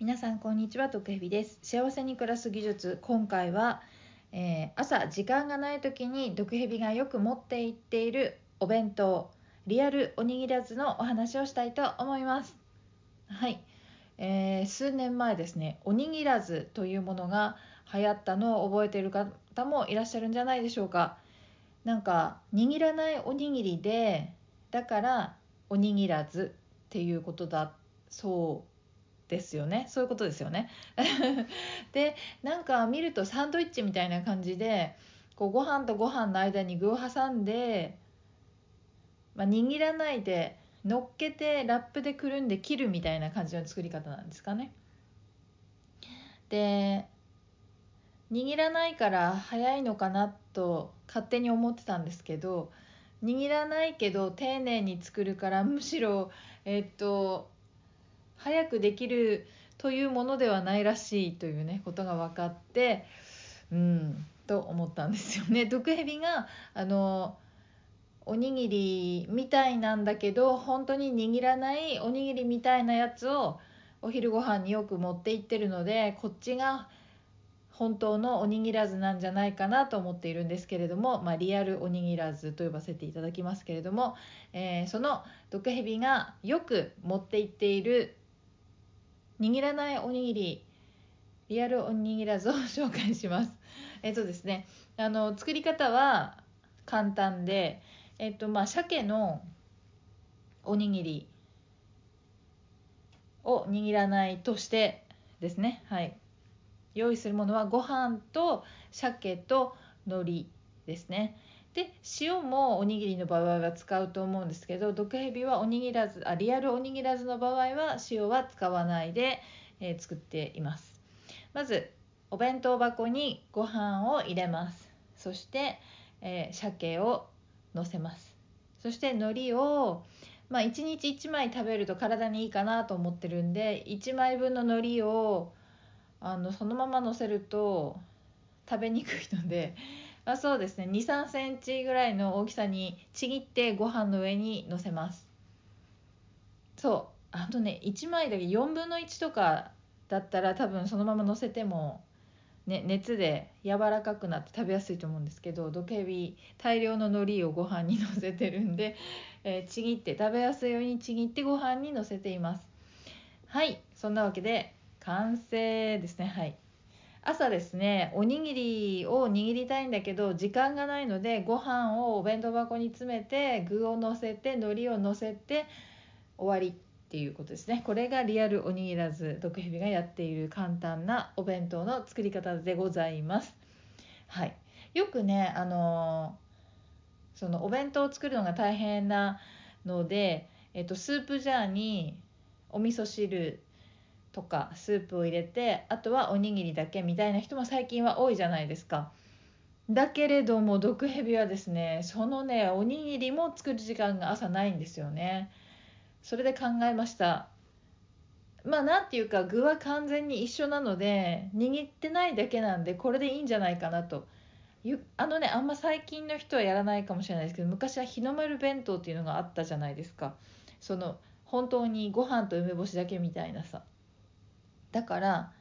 皆さんこんにちは徳ヘビです。幸せに暮らす技術。今回は、えー、朝時間がない時に毒蛇がよく持っていっているお弁当リアルおにぎらずのお話をしたいと思います。はい、えー、数年前ですねおにぎらずというものが流行ったのを覚えている方もいらっしゃるんじゃないでしょうか。なんか握らないおにぎりでだからおにぎらずっていうことだそうですよね。そういうことですよね。でなんか見るとサンドイッチみたいな感じでこうご飯とご飯の間に具を挟んで、まあ、握らないで乗っけてラップでくるんで切るみたいな感じの作り方なんですかね。で握らないから早いのかなと勝手に思ってたんですけど握らないけど丁寧に作るからむしろえっと早くできるというものではないらしいというねことが分かってうんと思ったんですよね。毒蛇があのおにぎりみたいなんだけど本当に握らないおにぎりみたいなやつをお昼ご飯によく持って行ってるのでこっちが本当のおにぎらずなんじゃないかなと思っているんですけれども、まあ、リアルおにぎらずと呼ばせていただきますけれども、えー、その毒蛇がよく持っていっている握らないおにぎりリアルおにぎらずを紹介します。えっとですねあの作り方は簡単で、えっとまあ、鮭のおにぎりを握らないとしてですね。はい。用意するものはご飯と鮭と海苔ですね。で塩もおにぎりの場合は使うと思うんですけど毒蛇はおにぎらずあリアルおにぎらずの場合は塩は使わないで、えー、作っています。まずお弁当箱にご飯を入れます。そして、えー、鮭をのせます。そして海苔をまあ、1日1枚食べると体にいいかなと思ってるんで1枚分の海苔をあのそのままのせると食べにくいのであそうですね。2 3センチぐらいの大きさにちぎってご飯の上にのせます。そう。あとね1枚だけ4分の1とかだったら多分そのままのせても、ね、熱で柔らかくなって食べやすいと思うんですけどドケビ大量の海苔をご飯にのせてるんで、えー、ちぎって食べやすいようにちぎってご飯にのせています。はい。そんなわけで完成ですね。はい。朝ですねおにぎりを握りたいんだけど時間がないのでご飯をお弁当箱に詰めて具をのせて海苔をのせて終わりっていうことですね。これがリアルおにぎらず毒蛇がやっている簡単なお弁当の作り方でございます。はい。よくねあのそのお弁当を作るのが大変なので、えっと、スープジャーにお味噌汁とかスープを入れてあとはおにぎりだけみたいな人も最近は多いじゃないですか。だけれども毒蛇はですねそのねおにぎりも作る時間が朝ないんですよね。それで考えました。まあなんていうか具は完全に一緒なので握ってないだけなんでこれでいいんじゃないかなと。あのねあんま最近の人はやらないかもしれないですけど昔は日の丸弁当っていうのがあったじゃないですかその本当にご飯と梅干しだけみたいなさだから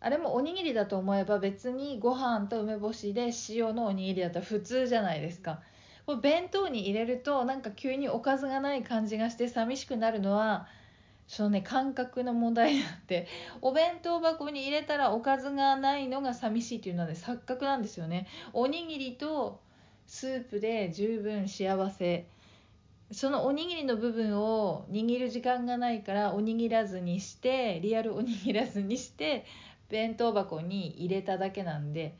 あれもおにぎりだと思えば別にご飯と梅干しで塩のおにぎりだったら普通じゃないですか。これ弁当に入れるとなんか急におかずがない感じがして寂しくなるのはそのね感覚の問題になってお弁当箱に入れたらおかずがないのが寂しいっていうのはね錯覚なんですよね。おにぎりとスープで十分幸せ。そのおにぎりの部分を握る時間がないからおにぎらずにしてリアルおにぎらずにして弁当箱に入れただけなんで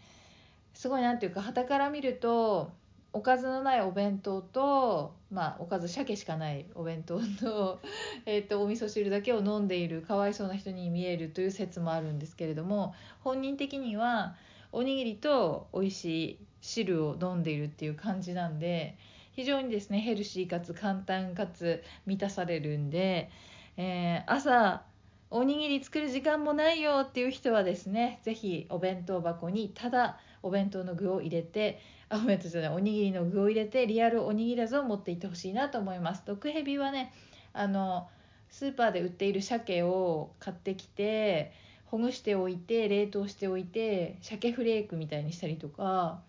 すごい何ていうか旗から見るとおかずのないお弁当と、まあ、おかず鮭しかないお弁当と, えーとお味噌汁だけを飲んでいるかわいそうな人に見えるという説もあるんですけれども本人的にはおにぎりと美味しい汁を飲んでいるっていう感じなんで。非常にですねヘルシーかつ簡単かつ満たされるんで、えー、朝おにぎり作る時間もないよっていう人はですね是非お弁当箱にただお弁当の具を入れてあごめんなさいおにぎりの具を入れてリアルおにぎらずを持っていってほしいなと思います。毒蛇はねあのスーパーで売っている鮭を買ってきてほぐしておいて冷凍しておいて鮭フレークみたいにしたりとか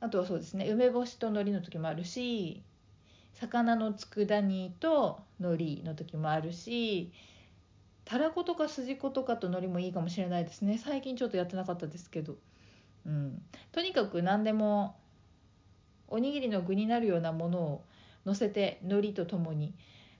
あとはそうですね梅干しと海苔の時もあるし魚の佃煮と海苔の時もあるしたらことか筋子とかと海苔もいいかもしれないですね。最近ちょっとやってなかったですけど、うん、とにかく何でもおにぎりの具になるようなものをのせて海苔とともに。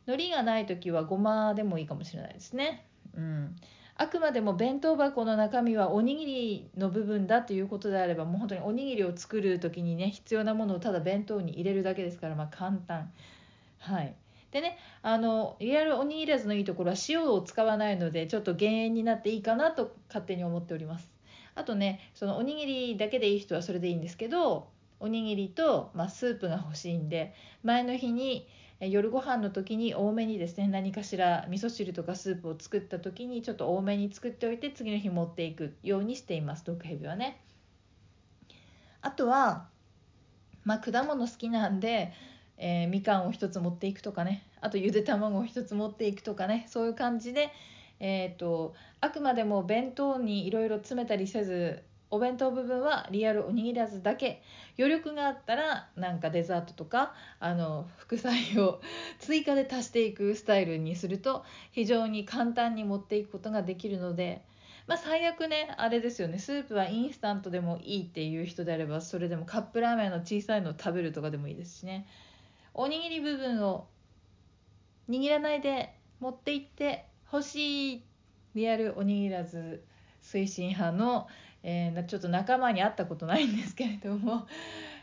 海苔がない時はごまでもいいかもしれないですね。うん、あくまでも弁当箱の中身はおにぎりの部分だということであればもう本当におにぎりを作る時にね必要なものをただ弁当に入れるだけですからまあ簡単。はい。でねあのリアルおにぎらずのいいところは塩を使わないのでちょっと減塩になっていいかなと勝手に思っております。あとねそのおにぎりだけでいい人はそれでいいんですけどおにぎりと、まあ、スープが欲しいんで前の日に夜ご飯の時に多めにですね何かしら味噌汁とかスープを作った時にちょっと多めに作っておいて次の日持っていくようにしています毒蛇はね。あとは、まあ、果物好きなんで、えー、みかんを1つ持っていくとかねあとゆで卵を1つ持っていくとかねそういう感じで、えーとあくまでも弁当にいろいろ詰めたりせずお弁当部分はリアルおにぎらずだけ。余力があったらなんかデザートとかあの副菜を 追加で足していくスタイルにすると非常に簡単に持っていくことができるので、まあ、最悪ねあれですよね。スープはインスタントでもいいっていう人であればそれでもカップラーメンの小さいのを食べるとかでもいいですしね。おにぎり部分を握らないで持っていってほしいリアルおにぎらず推進派のえー、ちょっと仲間に会ったことないんですけれども、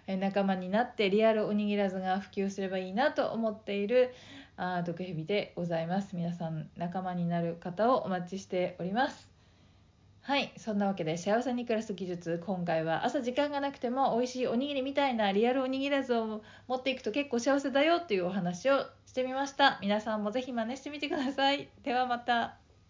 え仲間になってリアルおにぎらずが普及すればいいなと思っているあ毒蛇でございます。皆さん仲間になる方をお待ちしております。はいそんなわけで幸せに暮らす技術今回は朝時間がなくても美味しいおにぎりみたいなリアルおにぎらずを持っていくと結構幸せだよっていうお話をしてみました。皆さんもぜひ真似してみてください。ではまた。